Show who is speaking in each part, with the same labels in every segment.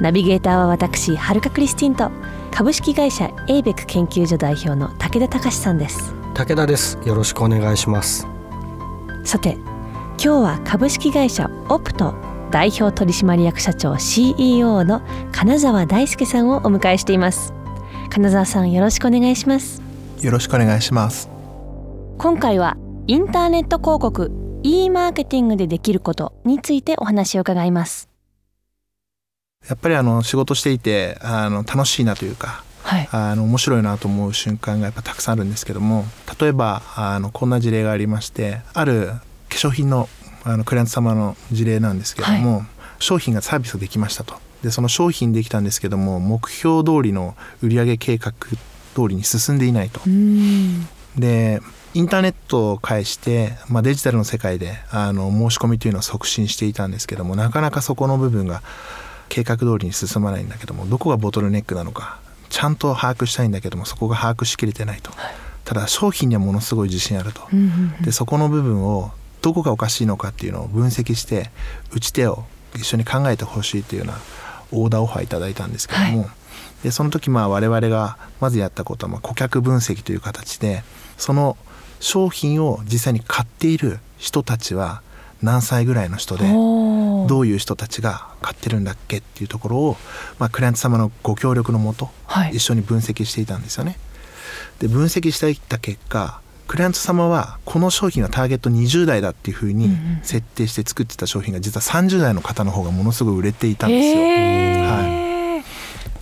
Speaker 1: ナビゲーターは私はるかクリスティンと株式会社エイベック研究所代表の武田隆さんです。
Speaker 2: 武田です。よろしくお願いします。
Speaker 1: さて今日は株式会社オプト代表取締役社長 CEO の金沢大輔さんをお迎えしています。金沢さんよろしくお願いします。
Speaker 3: よろしくお願いします。
Speaker 1: 今回はインターネット広告 e マーケティングでできることについてお話を伺います
Speaker 3: やっぱりあの仕事していてあの楽しいなというか、
Speaker 1: はい、
Speaker 3: あの面白いなと思う瞬間がやっぱたくさんあるんですけども例えばあのこんな事例がありましてある化粧品のあのクライアント様の事例なんですけども、はい、商品がサービスできましたと。でその商品できたんですけども目標通りの売上計画通りに進んでいないと。でインターネットを介して、まあ、デジタルの世界であの申し込みというのを促進していたんですけどもなかなかそこの部分が計画通りに進まないんだけどもどこがボトルネックなのかちゃんと把握したいんだけどもそこが把握しきれてないと、はい、ただ商品にはものすごい自信あると、うんうんうん、でそこの部分をどこがおかしいのかっていうのを分析して打ち手を一緒に考えてほしいというようなオーダーオファーいただいたんですけども、はい、でその時まあ我々がまずやったことはまあ顧客分析という形でその商品を実際に買っている人たちは何歳ぐらいの人でどういう人たちが買ってるんだっけっていうところを、まあ、クライアント様のご協力のもと、はい、一緒に分析していたんですよね。で分析していった結果クライアント様はこの商品がターゲット20代だっていうふうに設定して作ってた商品が実は30代の方の方がものすごい売れていたんですよ。は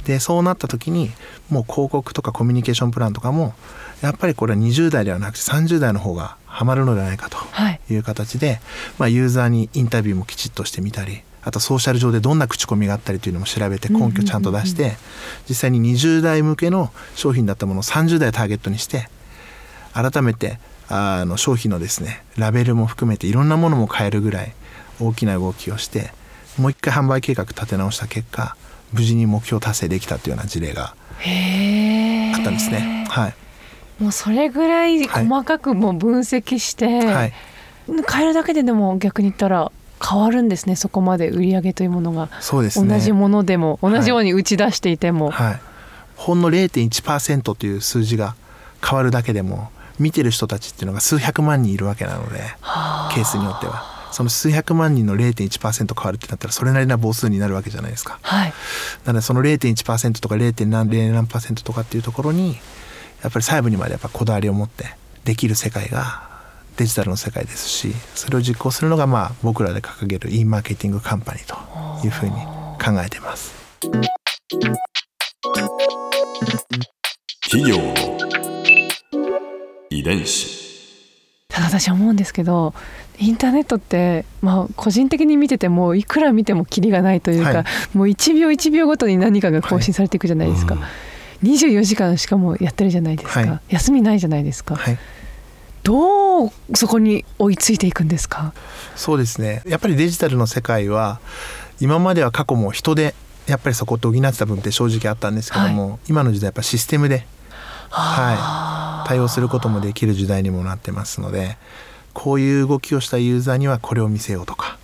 Speaker 3: い、でそうなった時にもう広告とかコミュニケーションプランとかもやっぱりこれは20代ではなくて30代の方がハマるのではないかとい。う形で、はい、まあ、ユーザーにインタビューもきちっとしてみたりあとソーシャル上でどんな口コミがあったりというのも調べて根拠ちゃんと出して実際に20代向けの商品だったものを30代ターゲットにして改めてあの商品のですねラベルも含めていろんなものも変えるぐらい大きな動きをしてもう一回販売計画立て直した結果無事に目標達成できたというような事例があったんですね。はい
Speaker 4: もうそれぐらい細かくも分析して、はい、変えるだけででも逆に言ったら変わるんですねそこまで売り上げというものが。
Speaker 3: そうです、ね、
Speaker 4: 同じものでも同じように打ち出していても、
Speaker 3: はい、はい、ほんの0.1%という数字が変わるだけでも見てる人たちっていうのが数百万人いるわけなのでケースによっては。その数百万人の0.1%変わるってなったらそれなりな母数になるわけじゃないですか。はい、なのでその0.1%とか 0. 何0何とかっていうところにやっぱり細部にまでやっぱこだわりを持ってできる世界がデジタルの世界ですしそれを実行するのがまあ僕らで掲げる e マーケティングカンパニーというふうに考えています。
Speaker 5: 企業の遺伝子
Speaker 4: ただ私思うんですけどインターネットって、まあ、個人的に見ててもいくら見てもキリがないというか、はい、もう1秒1秒ごとに何かが更新されていくじゃないですか。はい24時間しかもやってるじゃないですか、はい、休みないじゃないですか、はい、どうそこに追いついていくんですか？
Speaker 3: そうですね。やっぱりデジタルの世界は今までは過去も人でやっぱりそこと補ってた部分って正直あったんですけども、はい、今の時代やっぱシステムで、はい、対応することもできる時代にもなってますのでこういう動きをしたユーザーにはこれを見せようとか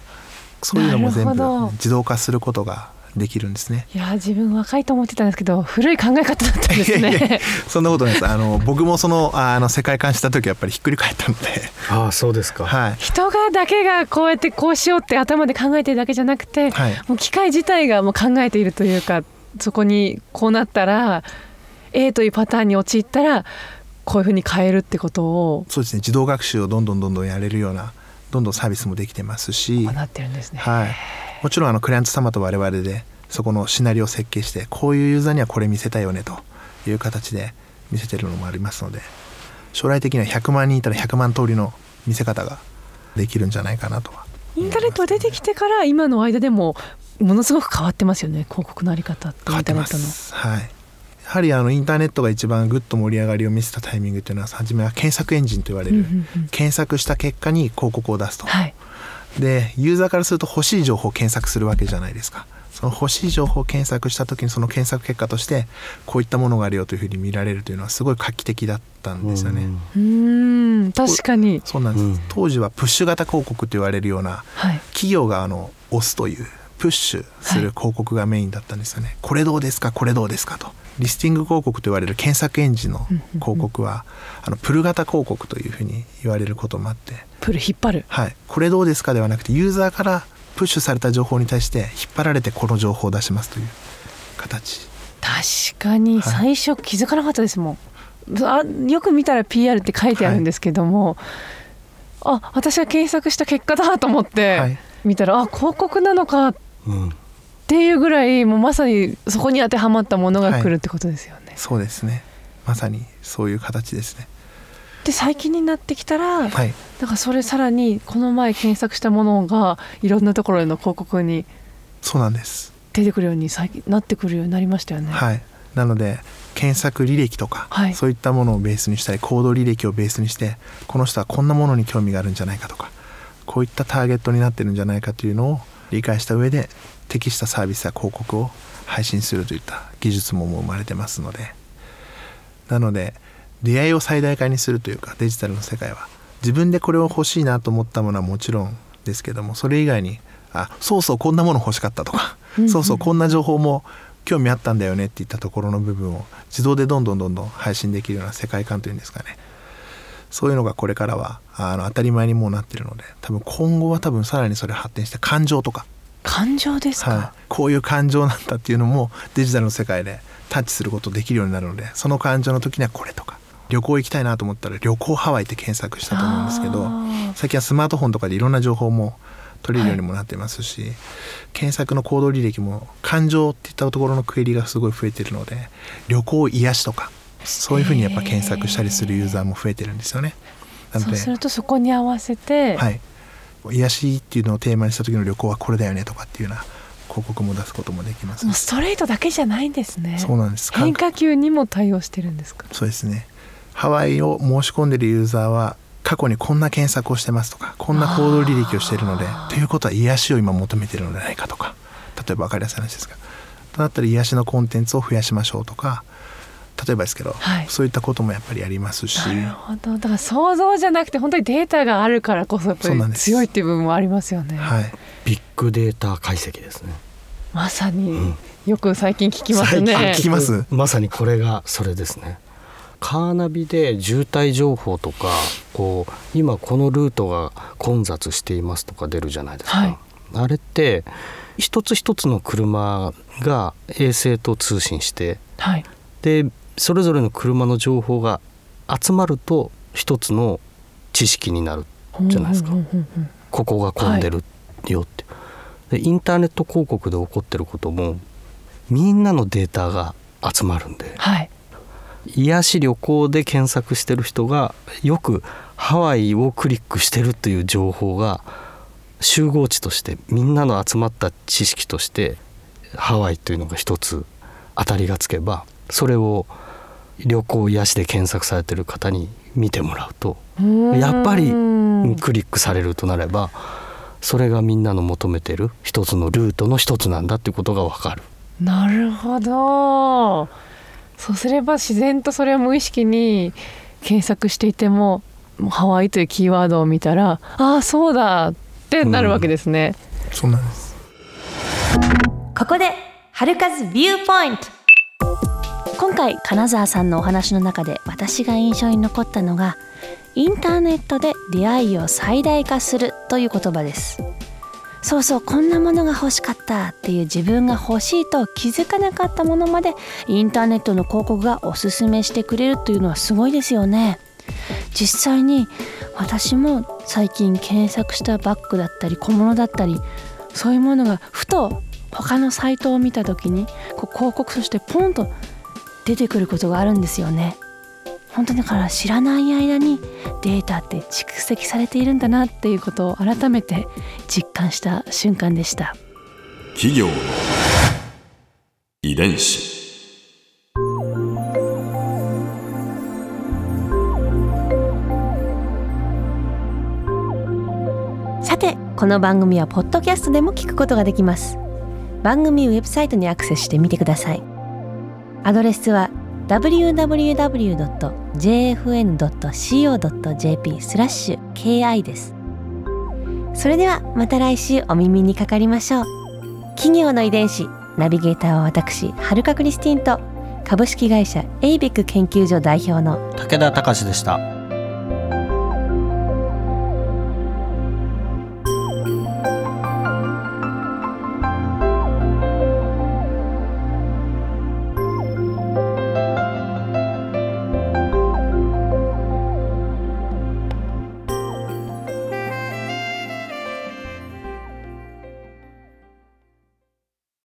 Speaker 3: そういうのも全部自動化することができるんですね。
Speaker 4: いや自分若いと思ってたんですけど古い考え方だったんですね。
Speaker 3: そんなことないです。あの僕もそのあの世界観した時やっぱりひっくり返ったので。
Speaker 2: ああそうですか、
Speaker 3: はい、
Speaker 4: 人がだけがこうやってこうしようって頭で考えてるだけじゃなくて、はい、もう機械自体がもう考えているというかそこにこうなったら A というパターンに陥ったらこういうふうに変えるってことを。
Speaker 3: そうですね。自動学習をどんどんどんどんやれるようなどんどんサービスもできてますし
Speaker 4: なってるんですね、
Speaker 3: はい、もちろんあのクライアント様と我々でそこのシナリオを設計してこういうユーザーにはこれ見せたいよねという形で見せてるのもありますので将来的には100万人いたら100万通りの見せ方ができるんじゃないかなとは。
Speaker 4: インターネットが出てきてから今の間でもものすごく変わってますよね広告のあり方ってイ
Speaker 3: 変わってま
Speaker 4: ンターネットの。
Speaker 3: す。はい。やはりあのインターネットが一番ぐっと盛り上がりを見せたタイミングっていうのは初めは検索エンジンと言われる、
Speaker 4: うんうんうん。
Speaker 3: 検索した結果に広告を出すと、
Speaker 4: はい
Speaker 3: でユーザーからすると欲しい情報を検索するわけじゃないですか。その欲しい情報を検索した時にその検索結果としてこういったものがあるよというふうに見られるというのはすごい画期的だったんですよね、
Speaker 4: うーん。確かに。
Speaker 3: そうなんです、
Speaker 2: うん。
Speaker 3: 当時はプッシュ型広告と言われるような
Speaker 4: はい。
Speaker 3: 企業があの押すというプッシュする広告がメインだったんですよね、これどうですか？これどうですか？とリスティング広告と言われる検索エンジンの広告はあのプル型広告というふうに言われることもあって。
Speaker 4: プル引っ張る。
Speaker 3: はい、これどうですかではなくてユーザーからプッシュされた情報に対して引っ張られてこの情報を出しますという形。
Speaker 4: 確かに。最初気づかなかったですもん、あよく見たら PR って書いてあるんですけども、あ私が検索した結果だと思って、
Speaker 3: はい。
Speaker 4: 見たらあ広告なのか。っ
Speaker 2: うん
Speaker 4: ていうぐらいもうまさにそこに当てはまったものが来るってことですよね。
Speaker 3: そうですね。まさにそういう形ですね。
Speaker 4: で最近になってきたら、
Speaker 3: はい。
Speaker 4: なんかそれさらにこの前検索したものがいろんなところの広告に
Speaker 3: そうなんです。
Speaker 4: 出てくるように最近なってくるようになりましたよね。
Speaker 3: はい。なので検索履歴とか、
Speaker 4: はい。
Speaker 3: そういったものをベースにしたり行動履歴をベースにしてこの人はこんなものに興味があるんじゃないかとかこういったターゲットになってるんじゃないかというのを理解した上で適したサービスや広告を配信するといった技術ももう生まれてますので。なので出会いを最大化にするというかデジタルの世界は自分でこれを欲しいなと思ったものはもちろんですけどもそれ以外にあそうそうこんなもの欲しかったとか
Speaker 4: うんうん。
Speaker 3: そうそうこんな情報も興味あったんだよねっていったところの部分を自動でどんどんどんどん配信できるような世界観というんですかねそういうのがこれからはあの当たり前にもうなってるので多分今後は多分さらにそれ発展して感情とか、
Speaker 4: 感情ですか、
Speaker 3: はい、こういう感情なんだっていうのもデジタルの世界でタッチすることできるようになるのでその感情の時にはこれとか旅行行きたいなと思ったら旅行ハワイって検索したと思うんですけど最近はスマートフォンとかでいろんな情報も取れるようにもなってますし、検索の行動履歴も感情っていったところのクエリがすごい増えてるので旅行癒しとかそういうふうにやっぱ検索したりするユーザーも増えてるんですよね。なので
Speaker 4: そうするとそこに合わせて、
Speaker 3: はい、癒しっていうのをテーマにした時の旅行はこれだよねとかっていうような広告も出すこともできます。
Speaker 4: もうストレートだけじゃないんですね。
Speaker 3: そうなんです。
Speaker 4: 変化球にも対応してるんですか？
Speaker 3: そうですね。ハワイを申し込んでるユーザーは過去にこんな検索をしてますとかこんな行動履歴をしているのでということは癒しを今求めてるのではないかとか。例えば分かりやすい話ですが。となったら癒しのコンテンツを増やしましょうとか例えばですけど、
Speaker 4: はい。
Speaker 3: そういったこともやっぱりありますし。
Speaker 4: なるほど。だから想像じゃなくて本当にデータがあるからこそやっぱり
Speaker 3: そうなんです。
Speaker 4: 強いっていう部分もありますよね、
Speaker 3: はい。
Speaker 2: ビッグデータ解析ですね。
Speaker 4: まさに
Speaker 2: ん。
Speaker 4: よく最近聞きますね、
Speaker 3: 最近聞きます。
Speaker 2: まさにこれがそれですね。カーナビで渋滞情報とかこう今このルートが混雑していますとか出るじゃないですか、
Speaker 4: はい。
Speaker 2: あれって一つ一つの車が衛星と通信して
Speaker 4: はい。
Speaker 2: でそれぞれの車の情報が集まると一つの知識になるじゃないですか。ここが混んでるよって、でインターネット広告で起こってることもみんなのデータが集まるんで。
Speaker 4: はい。
Speaker 2: 癒し旅行で検索してる人がよくハワイをクリックしてるという情報が集合値としてみんなの集まった知識としてハワイというのが一つ当たりがつけばそれを旅行癒しで検索されてる方に見てもらうとやっぱり
Speaker 4: うん
Speaker 2: クリックされるとなればそれがみんなの求めてる一つのルートの一つなんだってことが分かる。
Speaker 4: なるほど。そうすれば自然とそれを無意識に検索していてもハワイというキーワードを見たらああそうだってなるわけですね、
Speaker 3: そうなんです。
Speaker 1: ここで春風ビューポイント今回金沢さんのお話の中で私が印象に残ったのがインターネットで出会いを最大化するという言葉です。そうそうこんなものが欲しかったっていう自分が欲しいと気づかなかったものまでインターネットの広告がおすすめしてくれるというのはすごいですよね。実際に私も最近検索したバッグだったり小物だったりそういうものがふと他のサイトを見た時にこう広告としてポンと出てくることがあるんですよね。本当だから知らない間にデータって蓄積されているんだなっていうことを改めて実感した瞬間でした。
Speaker 5: 企業の遺伝子
Speaker 1: さてこの番組はポッドキャストでも聞くことができます番組ウェブサイトにアクセスしてみてくださいアドレスは www.jfn.co.jp スラッシュ ki です。それではまた来週お耳にかかりましょう。企業の遺伝子ナビゲーターは私はるかクリスティンと株式会社エイベック研究所代表の
Speaker 2: 武田隆でした。